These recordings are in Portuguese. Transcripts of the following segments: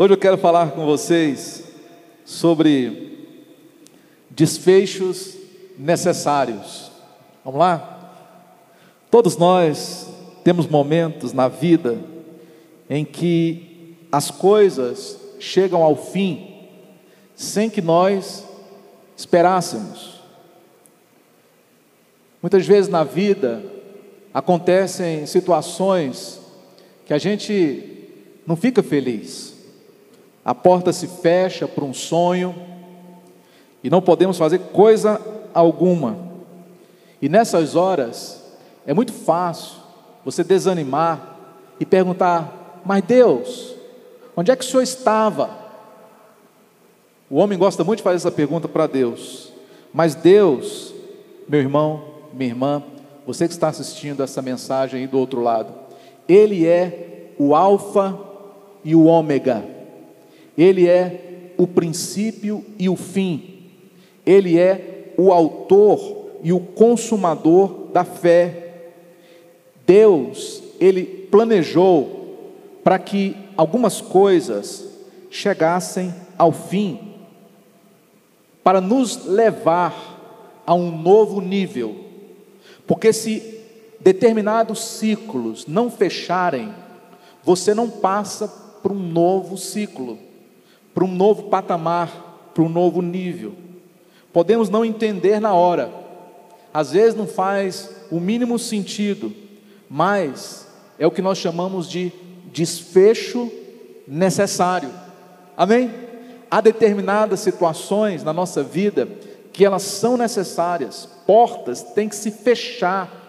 Hoje eu quero falar com vocês sobre desfechos necessários. Vamos lá? Todos nós temos momentos na vida em que as coisas chegam ao fim sem que nós esperássemos. Muitas vezes na vida acontecem situações que a gente não fica feliz. A porta se fecha para um sonho e não podemos fazer coisa alguma. E nessas horas é muito fácil você desanimar e perguntar: Mas Deus, onde é que o Senhor estava? O homem gosta muito de fazer essa pergunta para Deus. Mas Deus, meu irmão, minha irmã, você que está assistindo essa mensagem aí do outro lado, Ele é o Alfa e o Ômega, Ele é o princípio e o fim, Ele é o autor e o consumador da fé. Deus, Ele planejou para que algumas coisas chegassem ao fim, para nos levar a um novo nível. Porque se determinados ciclos não fecharem, você não passa para um novo ciclo, para um novo patamar, para um novo nível. Podemos não entender na hora, às vezes não faz o mínimo sentido, mas é o que nós chamamos de desfecho necessário. Amém? Há determinadas situações na nossa vida que elas são necessárias, portas têm que se fechar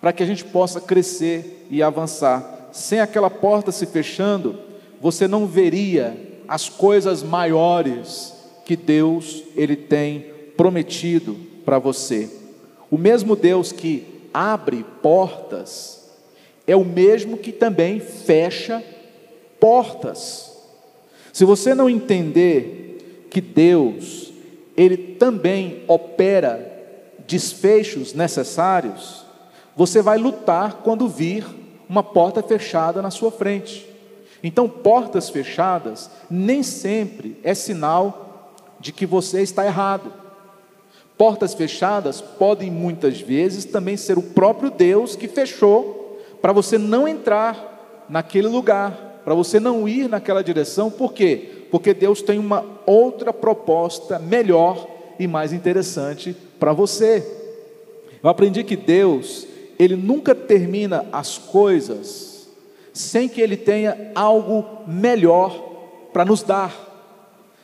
para que a gente possa crescer e avançar. Sem aquela porta se fechando, você não veria as coisas maiores que Deus ele tem prometido para você. O mesmo Deus que abre portas é o mesmo que também fecha portas. Se você não entender que Deus ele também opera desfechos necessários, você vai lutar quando vir uma porta fechada na sua frente. Então, portas fechadas nem sempre é sinal de que você está errado. Portas fechadas podem muitas vezes também ser o próprio Deus que fechou para você não entrar naquele lugar, para você não ir naquela direção, por quê? porque Deus tem uma outra proposta melhor e mais interessante para você. Eu aprendi que Deus, ele nunca termina as coisas sem que ele tenha algo melhor para nos dar.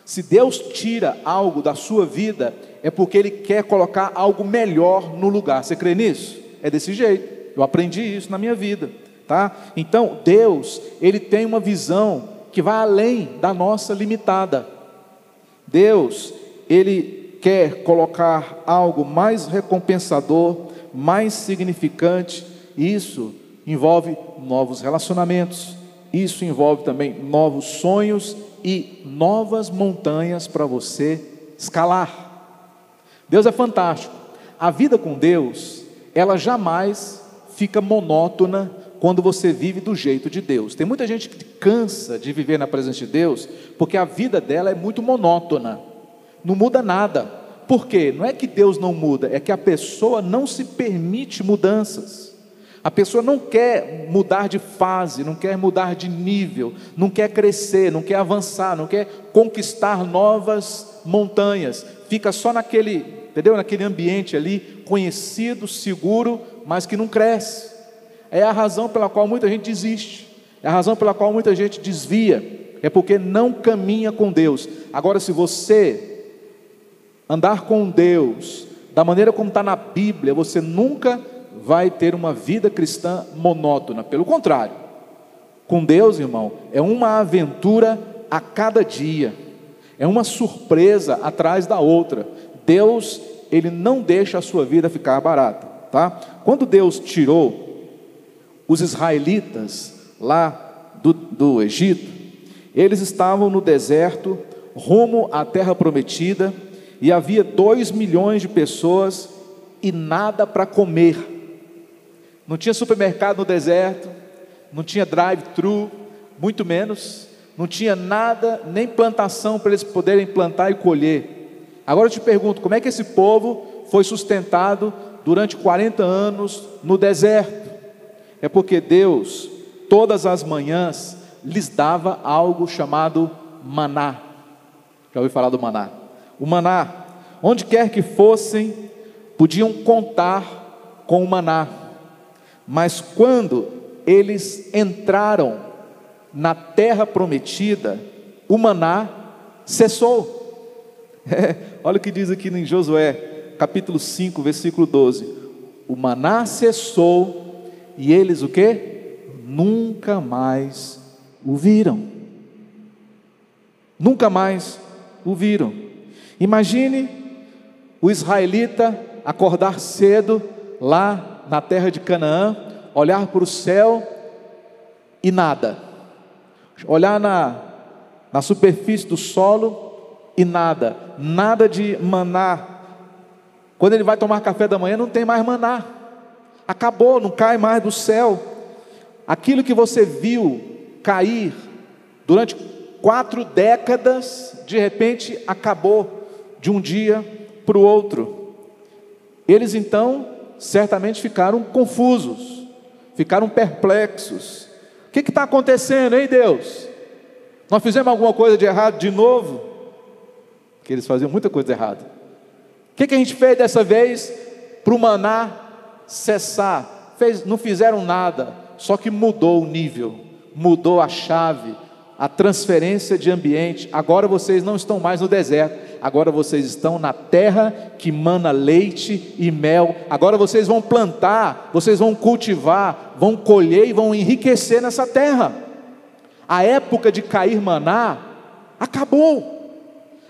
Se Deus tira algo da sua vida, é porque ele quer colocar algo melhor no lugar. Você crê nisso? É desse jeito. Eu aprendi isso na minha vida, tá? Então, Deus, ele tem uma visão que vai além da nossa limitada. Deus, Ele quer colocar algo mais recompensador, mais significante, isso envolve novos relacionamentos, isso envolve também novos sonhos e novas montanhas para você escalar. Deus é fantástico. A vida com Deus, ela jamais fica monótona quando você vive do jeito de Deus. Tem muita gente que cansa de viver na presença de Deus, porque a vida dela é muito monótona, não muda nada. Por quê? Não é que Deus não muda, é que a pessoa não se permite mudanças. A pessoa não quer mudar de fase, não quer mudar de nível, não quer crescer, não quer avançar, não quer conquistar novas montanhas. Fica só naquele, entendeu? Naquele ambiente ali conhecido, seguro, mas que não cresce é a razão pela qual muita gente desiste, é a razão pela qual muita gente desvia, é porque não caminha com Deus. Agora, se você andar com Deus da maneira como está na Bíblia, você nunca vai ter uma vida cristã monótona, pelo contrário, com Deus, irmão, é uma aventura a cada dia, é uma surpresa atrás da outra. Deus, Ele não deixa a sua vida ficar barata, tá? Quando Deus tirou os israelitas lá do, do Egito, eles estavam no deserto, rumo à terra prometida, e havia dois milhões de pessoas e nada para comer. Não tinha supermercado no deserto, não tinha drive-thru, muito menos, não tinha nada, nem plantação para eles poderem plantar e colher. Agora eu te pergunto, como é que esse povo foi sustentado durante 40 anos no deserto? É porque Deus, todas as manhãs, lhes dava algo chamado maná. Já ouviu falar do maná? O maná, onde quer que fossem, podiam contar com o maná. Mas quando eles entraram na terra prometida, o maná cessou. É, olha o que diz aqui em Josué, capítulo 5, versículo 12. O maná cessou e eles o que? Nunca mais o viram. Nunca mais o viram. Imagine o israelita acordar cedo lá na terra de Canaã, olhar para o céu e nada. Olhar na, na superfície do solo e nada. Nada de maná. Quando ele vai tomar café da manhã, não tem mais maná. Acabou, não cai mais do céu. Aquilo que você viu cair durante quatro décadas, de repente acabou de um dia para o outro. Eles então certamente ficaram confusos, ficaram perplexos. O que está acontecendo, hein, Deus? Nós fizemos alguma coisa de errado de novo? Que eles faziam muita coisa errada. O que, que a gente fez dessa vez para o maná cessar? Fez, não fizeram nada, só que mudou o nível, mudou a chave, a transferência de ambiente. Agora vocês não estão mais no deserto, agora vocês estão na terra que mana leite e mel. Agora vocês vão plantar, vocês vão cultivar, vão colher e vão enriquecer nessa terra. A época de cair maná acabou.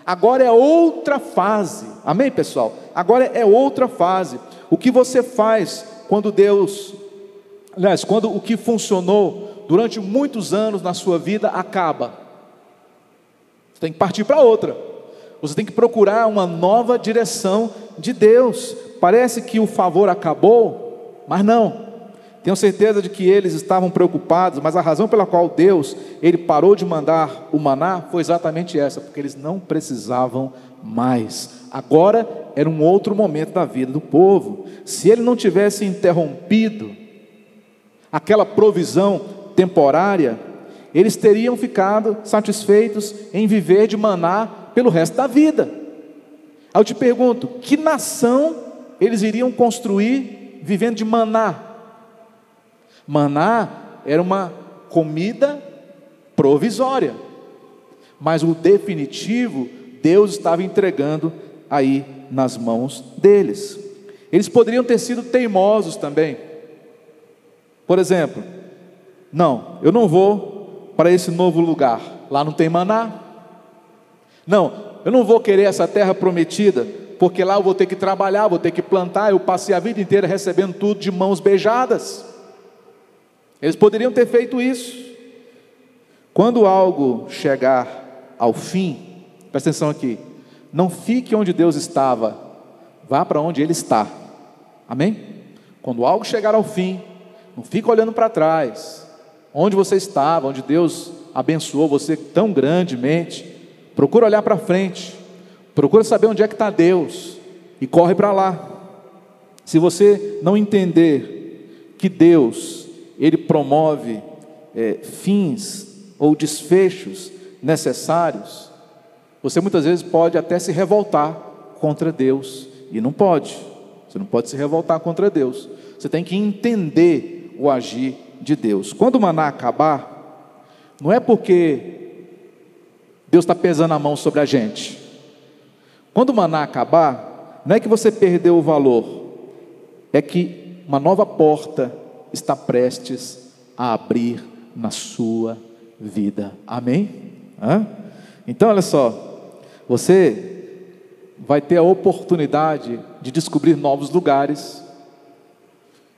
Agora é outra fase. Amém, pessoal? Agora é outra fase. O que você faz quando Deus, aliás, quando o que funcionou durante muitos anos na sua vida acaba. Você tem que partir para outra. Você tem que procurar uma nova direção de Deus. Parece que o favor acabou, mas não. Tenho certeza de que eles estavam preocupados, mas a razão pela qual Deus ele parou de mandar o maná foi exatamente essa, porque eles não precisavam mais. Agora era um outro momento da vida do povo. Se ele não tivesse interrompido aquela provisão temporária, eles teriam ficado satisfeitos em viver de maná pelo resto da vida. Aí eu te pergunto: que nação eles iriam construir vivendo de maná? Maná era uma comida provisória, mas o definitivo Deus estava entregando aí nas mãos deles. Eles poderiam ter sido teimosos também. Por exemplo, não, eu não vou para esse novo lugar. Lá não tem maná. Não, eu não vou querer essa terra prometida, porque lá eu vou ter que trabalhar, vou ter que plantar. Eu passei a vida inteira recebendo tudo de mãos beijadas. Eles poderiam ter feito isso. Quando algo chegar ao fim, presta atenção aqui, não fique onde Deus estava, vá para onde Ele está. Amém? Quando algo chegar ao fim, não fique olhando para trás, onde você estava, onde Deus abençoou você tão grandemente. Procura olhar para frente, procura saber onde é que está Deus e corre para lá. Se você não entender que Deus ele promove é, fins ou desfechos necessários, você muitas vezes pode até se revoltar contra Deus e não pode. Você não pode se revoltar contra Deus. Você tem que entender o agir de Deus. Quando o maná acabar, não é porque Deus está pesando a mão sobre a gente. Quando o maná acabar, não é que você perdeu o valor, é que uma nova porta está prestes a abrir na sua vida. Amém? Hã? Então, olha só, você vai ter a oportunidade de descobrir novos lugares,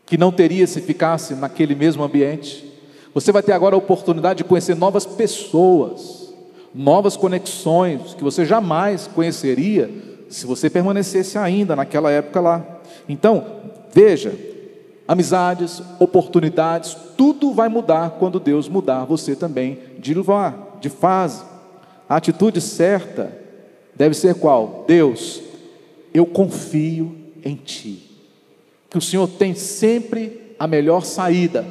que não teria se ficasse naquele mesmo ambiente. Você vai ter agora a oportunidade de conhecer novas pessoas, novas conexões que você jamais conheceria se você permanecesse ainda naquela época lá. Então, veja, amizades, oportunidades, tudo vai mudar quando Deus mudar você também de lugar. de fase. A atitude certa deve ser qual? Deus, eu confio em Ti. Que o Senhor tem sempre a melhor saída,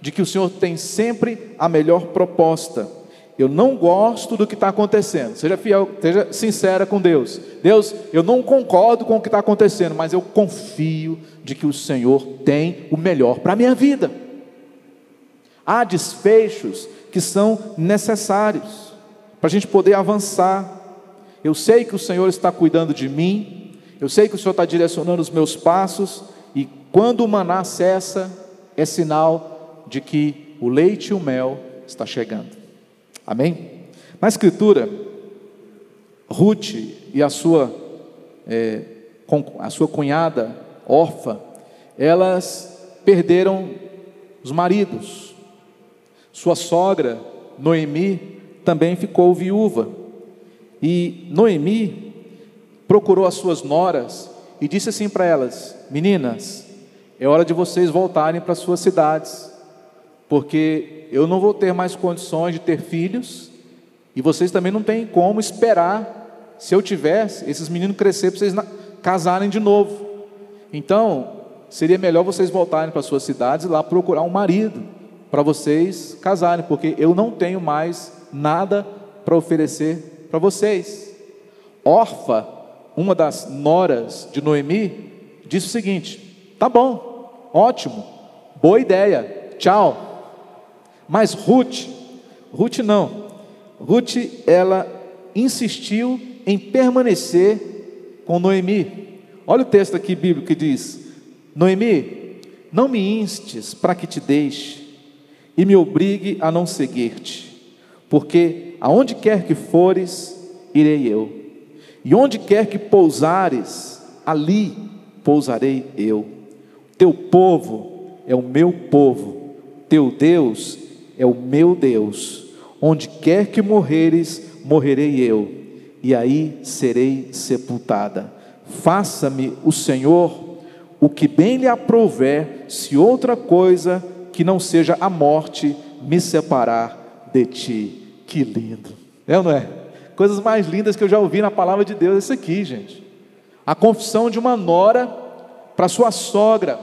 de que o Senhor tem sempre a melhor proposta. Eu não gosto do que está acontecendo. Seja fiel, seja sincera com Deus. Deus, eu não concordo com o que está acontecendo, mas eu confio de que o Senhor tem o melhor para a minha vida. Há desfechos que são necessários para a gente poder avançar. Eu sei que o Senhor está cuidando de mim, eu sei que o Senhor está direcionando os meus passos, e quando o maná cessa, é sinal de que o leite e o mel está chegando. Amém? Na Escritura, Ruth e a sua, é, a sua cunhada, Orfa, elas perderam os maridos. Sua sogra, Noemi, também ficou viúva. E Noemi procurou as suas noras e disse assim para elas: Meninas, é hora de vocês voltarem para suas cidades, porque eu não vou ter mais condições de ter filhos, e vocês também não têm como esperar, se eu tivesse, esses meninos crescer para vocês casarem de novo. Então, seria melhor vocês voltarem para suas cidades e lá procurar um marido para vocês casarem, porque eu não tenho mais nada para oferecer para vocês. Orfa, uma das noras de Noemi, disse o seguinte: tá bom, ótimo, boa ideia, tchau. Mas Ruth, Ruth não. Ruth, ela insistiu em permanecer com Noemi. Olha o texto aqui bíblico que diz: Noemi, não me instes para que te deixe e me obrigue a não seguir-te, porque aonde quer que fores, irei eu, e onde quer que pousares, ali pousarei eu. Teu povo é o meu povo, teu Deus é o meu Deus. Onde quer que morreres, morrerei eu, e aí serei sepultada. Faça-me o Senhor o que bem lhe aprouver, se outra coisa que não seja a morte me separar de ti. Que lindo, é ou não é? Coisas mais lindas que eu já ouvi na palavra de Deus, é isso aqui, gente. A confissão de uma nora para sua sogra.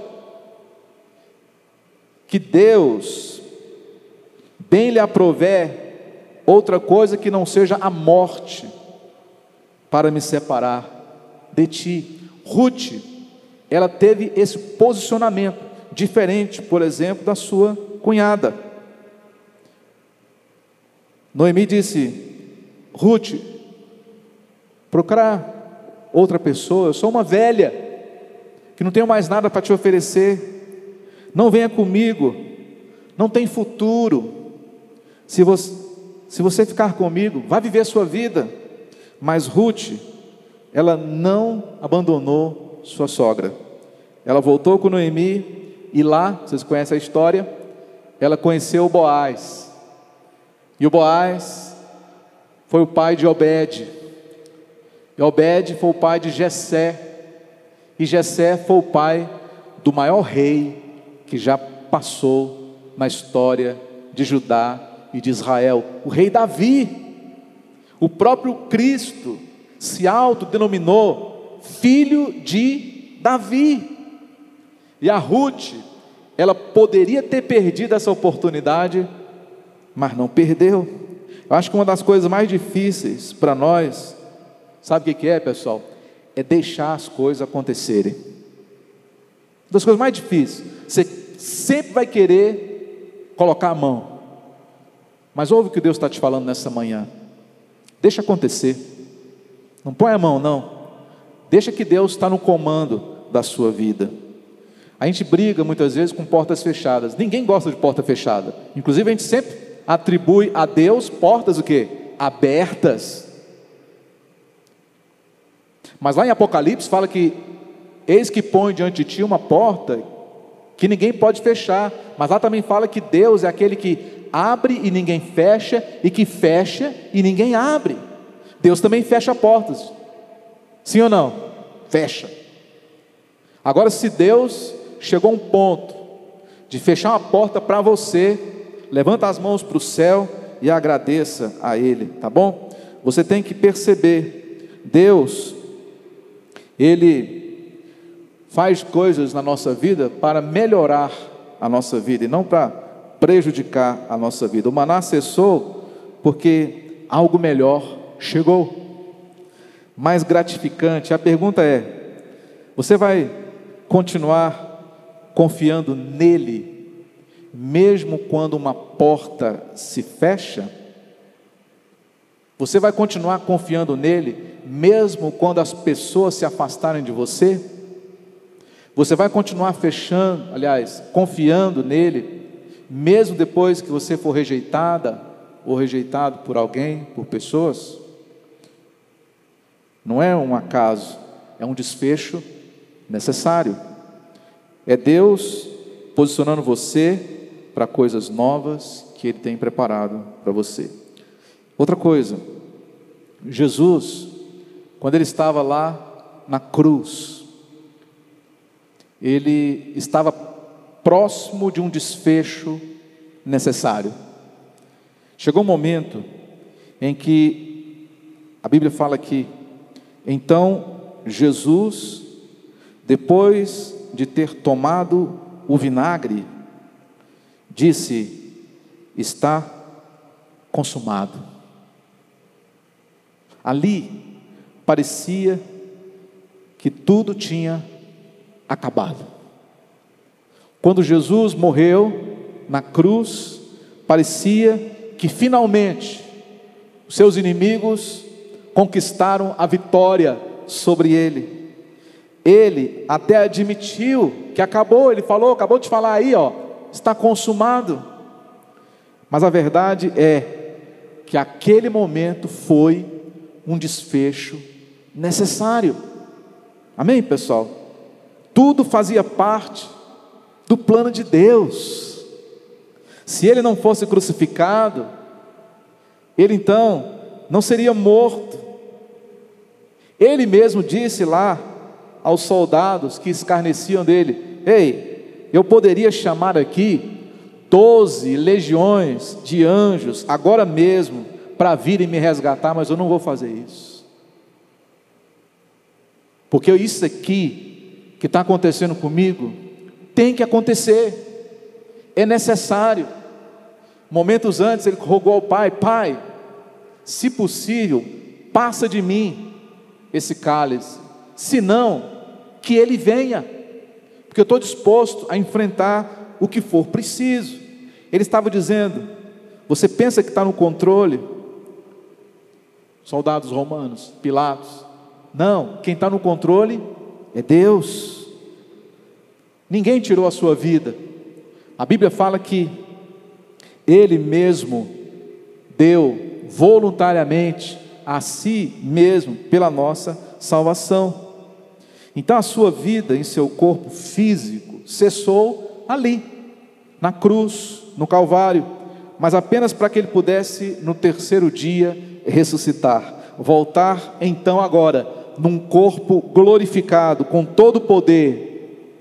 Que Deus bem lhe aprover outra coisa que não seja a morte para me separar de ti. Ruth, ela teve esse posicionamento diferente, por exemplo, da sua cunhada. Noemi disse: Ruth, procurar outra pessoa, eu sou uma velha, que não tenho mais nada para te oferecer, não venha comigo, não tem futuro, se você, se você ficar comigo, vai viver a sua vida. Mas Ruth, ela não abandonou sua sogra. Ela voltou com Noemi e lá, vocês conhecem a história, ela conheceu Boaz. E o Boaz foi o pai de Obed. E Obed foi o pai de Jessé. E Jessé foi o pai do maior rei que já passou na história de Judá e de Israel, o rei Davi, o próprio Cristo se autodenominou filho de Davi. E a Ruth, ela poderia ter perdido essa oportunidade, mas não perdeu. Eu acho que uma das coisas mais difíceis para nós, sabe o que é, pessoal? É deixar as coisas acontecerem. Uma das coisas mais difíceis, você sempre vai querer colocar a mão. Mas ouve o que Deus está te falando nessa manhã. Deixa acontecer. Não põe a mão, não. Deixa que Deus está no comando da sua vida. A gente briga muitas vezes com portas fechadas. Ninguém gosta de porta fechada. Inclusive a gente sempre atribui a Deus portas o quê? Abertas. Mas lá em Apocalipse fala que eis que põe diante de ti uma porta que ninguém pode fechar. Mas lá também fala que Deus é aquele que abre e ninguém fecha, e que fecha e ninguém abre. Deus também fecha portas. Sim ou não? Fecha. Agora, se Deus chegou a um ponto de fechar uma porta para você, levanta as mãos para o céu e agradeça a Ele, tá bom? Você tem que perceber, Deus, Ele faz coisas na nossa vida para melhorar a nossa vida e não para prejudicar a nossa vida. O maná cessou porque algo melhor chegou, mais gratificante. A pergunta é: você vai continuar confiando nele, mesmo quando uma porta se fecha? Você vai continuar confiando nele, mesmo quando as pessoas se afastarem de você? Você vai continuar fechando, aliás, confiando nele, mesmo depois que você for rejeitada ou rejeitado por alguém, por pessoas? Não é um acaso, é um desfecho necessário. É Deus posicionando você para coisas novas que Ele tem preparado para você. Outra coisa, Jesus, quando Ele estava lá na cruz, Ele estava próximo de um desfecho necessário. Chegou um momento em que a Bíblia fala que então Jesus, depois de ter tomado o vinagre, disse: Está consumado. Ali parecia que tudo tinha acabado. Quando Jesus morreu na cruz, parecia que finalmente os seus inimigos conquistaram a vitória sobre ele. Ele até admitiu que acabou, ele falou, acabou de falar aí, ó, está consumado. Mas a verdade é que aquele momento foi um desfecho necessário. Amém, pessoal? Tudo fazia parte do plano de Deus. Se ele não fosse crucificado, ele então não seria morto. Ele mesmo disse lá aos soldados que escarneciam dele: Ei, eu poderia chamar aqui doze legiões de anjos agora mesmo para virem me resgatar, mas eu não vou fazer isso. Porque isso aqui que está acontecendo comigo tem que acontecer, é necessário. Momentos antes ele rogou ao pai: Pai, se possível, passa de mim esse cálice, se não, que ele venha, porque eu estou disposto a enfrentar o que for preciso. Ele estava dizendo: Você pensa que está no controle? Soldados romanos, Pilatos. Não, quem está no controle é Deus. Ninguém tirou a sua vida. A Bíblia fala que Ele mesmo deu voluntariamente a si mesmo pela nossa salvação. Então a sua vida em seu corpo físico cessou ali, na cruz, no Calvário, mas apenas para que ele pudesse no terceiro dia ressuscitar, voltar então agora num corpo glorificado, com todo o poder,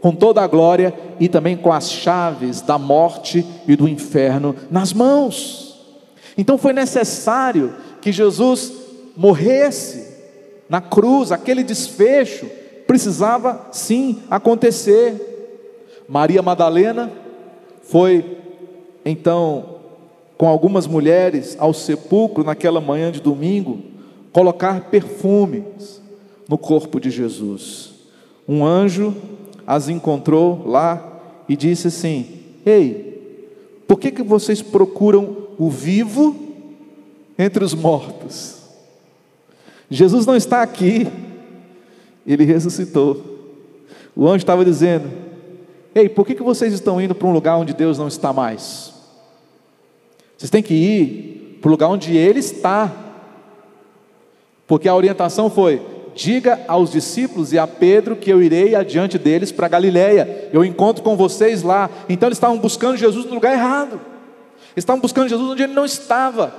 com toda a glória e também com as chaves da morte e do inferno nas mãos. Então foi necessário que Jesus morresse na cruz, aquele desfecho precisava sim acontecer. Maria Madalena foi então com algumas mulheres ao sepulcro naquela manhã de domingo colocar perfumes no corpo de Jesus. Um anjo as encontrou lá e disse assim: Ei, por que, que vocês procuram o vivo entre os mortos. Jesus não está aqui, ele ressuscitou. O anjo estava dizendo: Ei, por que, que vocês estão indo para um lugar onde Deus não está mais? Vocês têm que ir para o lugar onde Ele está, porque a orientação foi: diga aos discípulos e a Pedro que eu irei adiante deles para Galiléia. eu encontro com vocês lá. Então eles estavam buscando Jesus no lugar errado. Estavam buscando Jesus onde ele não estava.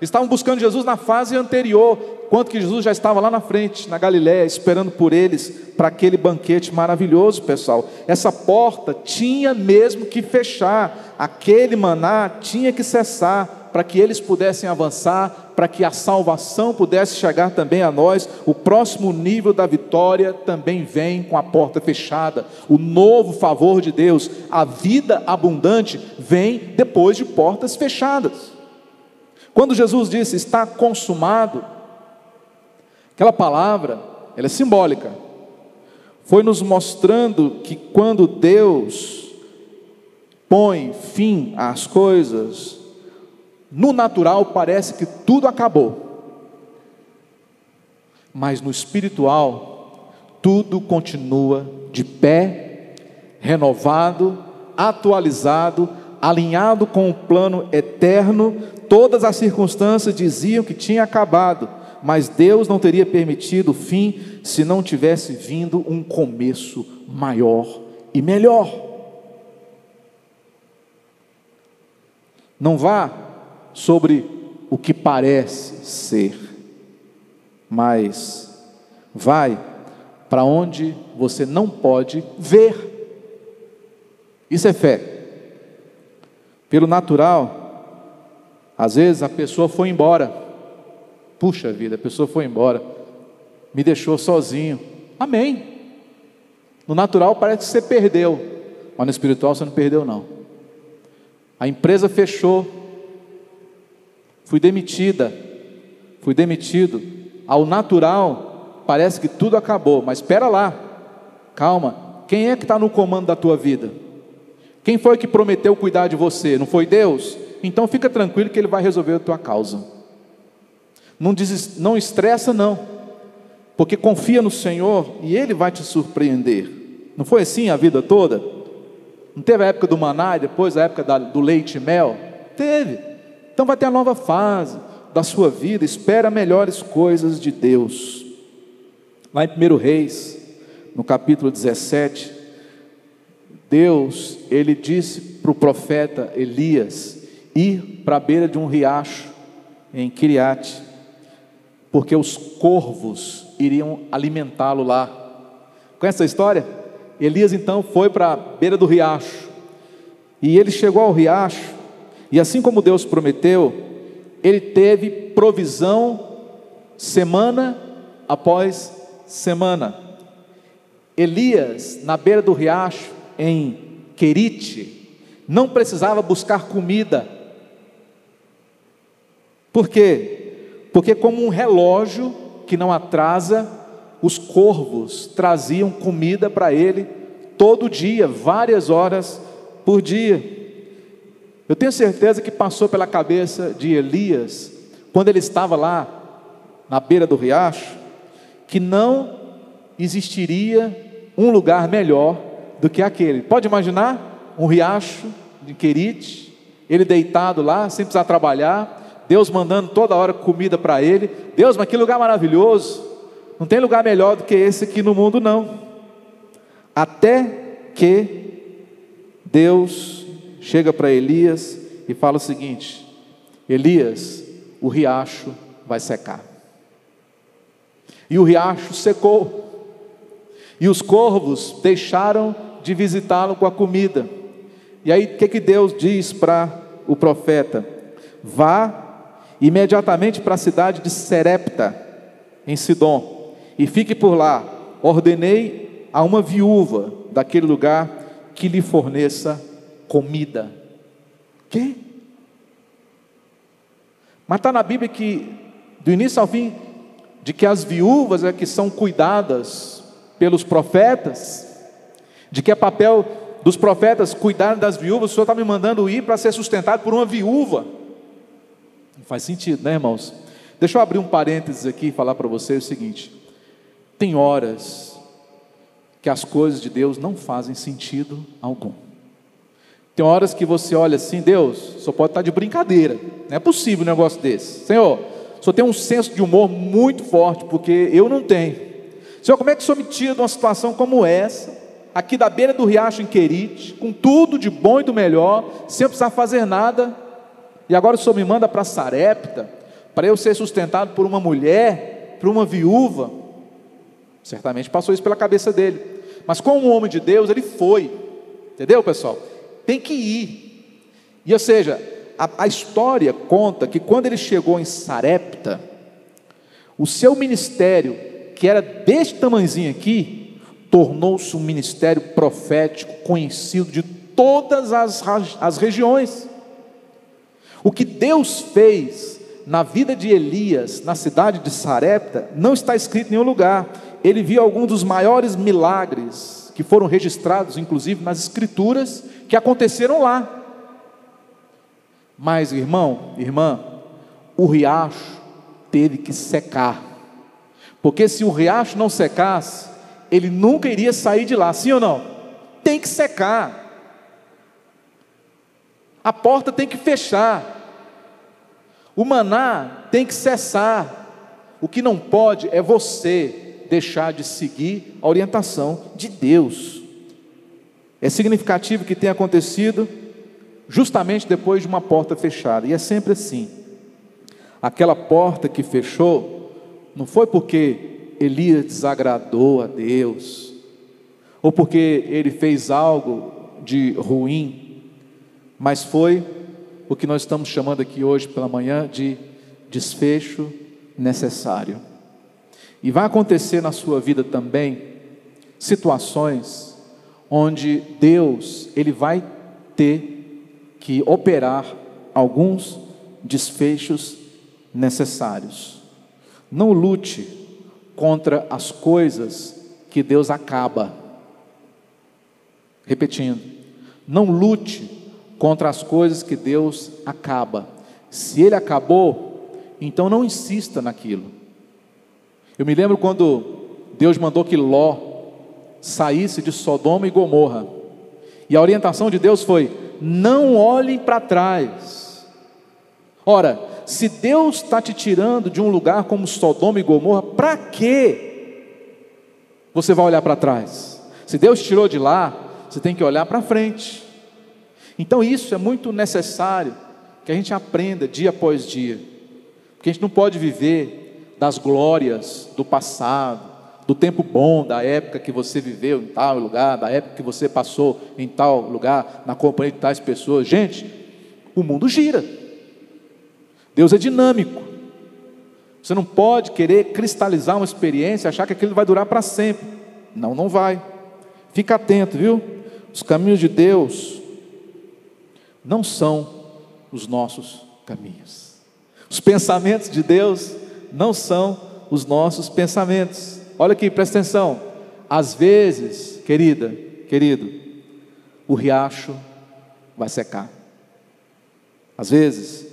Estavam buscando Jesus na fase anterior, quanto que Jesus já estava lá na frente, na Galiléia, esperando por eles para aquele banquete maravilhoso, pessoal. Essa porta tinha mesmo que fechar, aquele maná tinha que cessar, para que eles pudessem avançar, para que a salvação pudesse chegar também a nós. O próximo nível da vitória também vem com a porta fechada. O novo favor de Deus, a vida abundante, vem depois de portas fechadas. Quando Jesus disse está consumado, aquela palavra, ela é simbólica. Foi nos mostrando que quando Deus põe fim às coisas, no natural parece que tudo acabou, mas no espiritual, tudo continua de pé, renovado, atualizado, alinhado com o plano eterno. Todas as circunstâncias diziam que tinha acabado, mas Deus não teria permitido o fim se não tivesse vindo um começo maior e melhor. Não vá sobre o que parece ser, mas vai para onde você não pode ver. Isso é fé. Pelo natural, às vezes a pessoa foi embora. Puxa vida, a pessoa foi embora, me deixou sozinho. Amém. No natural parece que você perdeu, mas no espiritual você não perdeu não. A empresa fechou, fui demitida, fui demitido. Ao natural, parece que tudo acabou, mas espera lá, calma. Quem é que está no comando da tua vida? Quem foi que prometeu cuidar de você? Não foi Deus? Então fica tranquilo que Ele vai resolver a tua causa. Não, des... não estressa, não, porque confia no Senhor e Ele vai te surpreender. Não foi assim a vida toda? Não teve a época do maná e depois a época da... do leite e mel? Teve. Então vai ter a nova fase da sua vida, espera melhores coisas de Deus. Lá em 1 Reis, no capítulo 17, Deus, ele disse para o profeta Elias ir para a beira de um riacho em Kiriate, porque os corvos iriam alimentá-lo lá. Conhece essa história? Elias então foi para a beira do riacho, e ele chegou ao riacho, e assim como Deus prometeu, ele teve provisão semana após semana. Elias, na beira do riacho, em Querite, não precisava buscar comida. Por quê? Porque, como um relógio que não atrasa, os corvos traziam comida para ele todo dia, várias horas por dia. Eu tenho certeza que passou pela cabeça de Elias, quando ele estava lá na beira do riacho, que não existiria um lugar melhor do que aquele. Pode imaginar um riacho de Querite, ele deitado lá, sem precisar trabalhar, Deus mandando toda hora comida para ele. Deus, mas que lugar maravilhoso! Não tem lugar melhor do que esse aqui no mundo, não. Até que Deus chega para Elias e fala o seguinte: Elias, o riacho vai secar. E o riacho secou. E os corvos deixaram de visitá-lo com a comida. E aí o que, que Deus diz para o profeta? Vá imediatamente para a cidade de Serepta, em Sidom, e fique por lá. Ordenei a uma viúva daquele lugar que lhe forneça comida. Quê? Mas está na Bíblia que, do início ao fim, de que as viúvas é que são cuidadas pelos profetas, de que é papel dos profetas cuidar das viúvas, o Senhor está me mandando ir para ser sustentado por uma viúva. Não faz sentido, né, irmãos? Deixa eu abrir um parênteses aqui e falar para vocês o seguinte: tem horas que as coisas de Deus não fazem sentido algum. Tem horas que você olha assim, Deus, só pode estar de brincadeira. Não é possível um negócio desse. Senhor, só tem um senso de humor muito forte, porque eu não tenho. Senhor, como é que o Senhor me tira de uma situação como essa, aqui da beira do riacho em Querite, com tudo de bom e do melhor, sem precisar fazer nada, e agora o Senhor me manda para Sarepta, para eu ser sustentado por uma mulher, por uma viúva? Certamente passou isso pela cabeça dele. Mas como um homem de Deus, ele foi. Entendeu, pessoal? Tem que ir. E ou seja, a, a história conta que quando ele chegou em Sarepta, o seu ministério, que era deste tamanhozinho aqui, tornou-se um ministério profético conhecido de todas as, as regiões. O que Deus fez na vida de Elias, na cidade de Sarepta, não está escrito em nenhum lugar. Ele viu alguns dos maiores milagres que foram registrados, inclusive nas Escrituras, que aconteceram lá. Mas, irmão, irmã, o riacho teve que secar. Porque se o riacho não secasse, ele nunca iria sair de lá, sim ou não? Tem que secar. A porta tem que fechar. O maná tem que cessar. O que não pode é você deixar de seguir a orientação de Deus. É significativo que tenha acontecido justamente depois de uma porta fechada, e é sempre assim. Aquela porta que fechou não foi porque Elias desagradou a Deus, ou porque ele fez algo de ruim, mas foi o que nós estamos chamando aqui hoje pela manhã de desfecho necessário. E vai acontecer na sua vida também situações onde Deus ele vai ter que operar alguns desfechos necessários. Não lute contra as coisas que Deus acaba. Repetindo, não lute contra as coisas que Deus acaba. Se ele acabou, então não insista naquilo. Eu me lembro quando Deus mandou que Ló saísse de Sodoma e Gomorra. E a orientação de Deus foi: não olhe para trás. Ora, se Deus está te tirando de um lugar como Sodoma e Gomorra, para que você vai olhar para trás? Se Deus tirou de lá, você tem que olhar para frente. Então isso é muito necessário que a gente aprenda dia após dia, porque a gente não pode viver das glórias do passado, do tempo bom, da época que você viveu em tal lugar, da época que você passou em tal lugar, na companhia de tais pessoas. Gente, o mundo gira. Deus é dinâmico. Você não pode querer cristalizar uma experiência, achar que aquilo vai durar para sempre. Não, não vai. Fica atento, viu? Os caminhos de Deus não são os nossos caminhos. Os pensamentos de Deus não são os nossos pensamentos. Olha aqui, presta atenção. Às vezes, querida, querido, o riacho vai secar. Às vezes,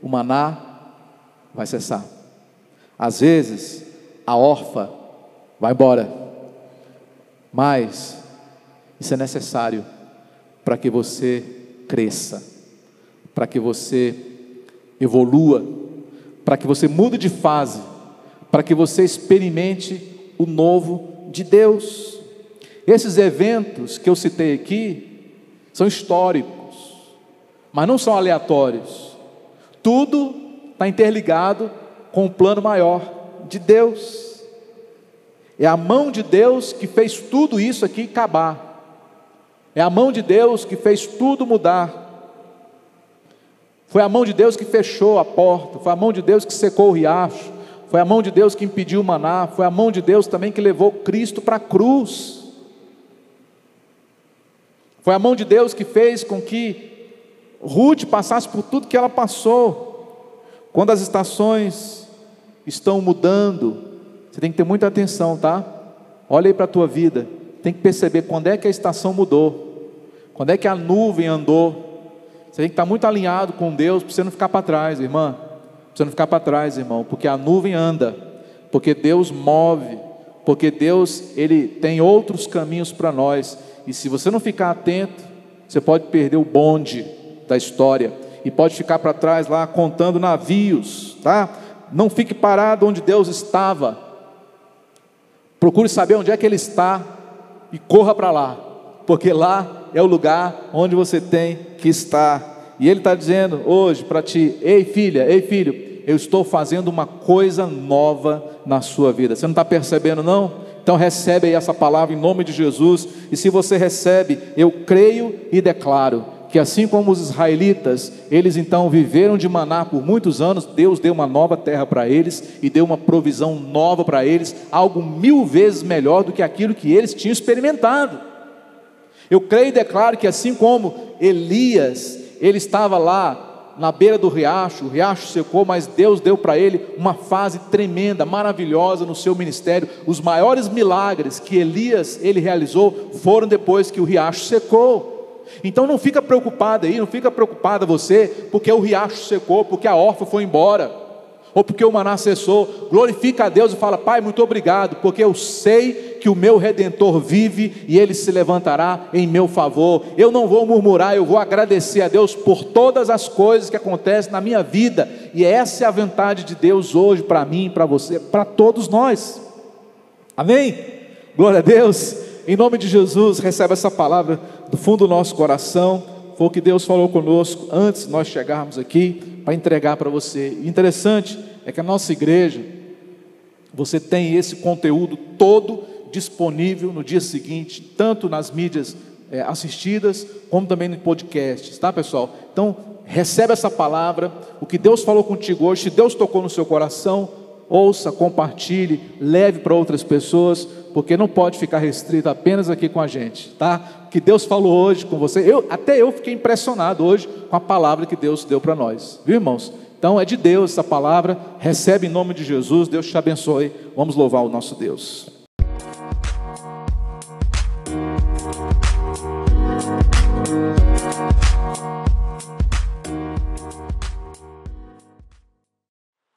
o maná vai cessar. Às vezes, a órfã vai embora. Mas isso é necessário para que você cresça, para que você evolua, para que você mude de fase, para que você experimente o novo de Deus. Esses eventos que eu citei aqui são históricos, mas não são aleatórios. Tudo está interligado com o plano maior de Deus. É a mão de Deus que fez tudo isso aqui acabar. É a mão de Deus que fez tudo mudar. Foi a mão de Deus que fechou a porta, foi a mão de Deus que secou o riacho, foi a mão de Deus que impediu o maná, foi a mão de Deus também que levou Cristo para a cruz. Foi a mão de Deus que fez com que Ruth passasse por tudo que ela passou. Quando as estações estão mudando, você tem que ter muita atenção, tá? Olha aí para a tua vida tem que perceber quando é que a estação mudou, quando é que a nuvem andou. Você tem que estar muito alinhado com Deus para você não ficar para trás, irmã. Para você não ficar para trás, irmão, porque a nuvem anda, porque Deus move, porque Deus ele tem outros caminhos para nós. E se você não ficar atento, você pode perder o bonde da história e pode ficar para trás lá contando navios, tá? Não fique parado onde Deus estava. Procure saber onde é que Ele está e corra para lá, porque lá é o lugar onde você tem que estar. E Ele está dizendo hoje para ti: ei filha, ei filho, eu estou fazendo uma coisa nova na sua vida. Você não está percebendo, não? Então recebe aí essa palavra em nome de Jesus. E se você recebe, eu creio e declaro que assim como os israelitas, eles então viveram de maná por muitos anos, Deus deu uma nova terra para eles e deu uma provisão nova para eles, algo mil vezes melhor do que aquilo que eles tinham experimentado. Eu creio e declaro que assim como Elias, ele estava lá na beira do riacho, o riacho secou, mas Deus deu para ele uma fase tremenda, maravilhosa no seu ministério. Os maiores milagres que Elias ele realizou foram depois que o riacho secou. Então não fica preocupado aí, não fica preocupada você, porque o riacho secou, porque a orfa foi embora, ou porque o maná cessou. Glorifica a Deus e fala: Pai, muito obrigado, porque eu sei que o meu redentor vive e ele se levantará em meu favor. Eu não vou murmurar, eu vou agradecer a Deus por todas as coisas que acontecem na minha vida, e essa é a vontade de Deus hoje para mim, para você, para todos nós. Amém? Glória a Deus. Em nome de Jesus, recebe essa palavra do fundo do nosso coração. Foi o que Deus falou conosco antes de nós chegarmos aqui para entregar para você. Interessante é que a nossa igreja, você tem esse conteúdo todo disponível no dia seguinte, tanto nas mídias é, assistidas, como também no podcast, tá pessoal? Então, recebe essa palavra, o que Deus falou contigo hoje, se Deus tocou no seu coração, ouça, compartilhe, leve para outras pessoas, porque não pode ficar restrito apenas aqui com a gente, tá? Que Deus falou hoje com você, eu até eu fiquei impressionado hoje com a palavra que Deus deu para nós, viu, irmãos? Então é de Deus essa palavra, recebe em nome de Jesus, Deus te abençoe. Vamos louvar o nosso Deus.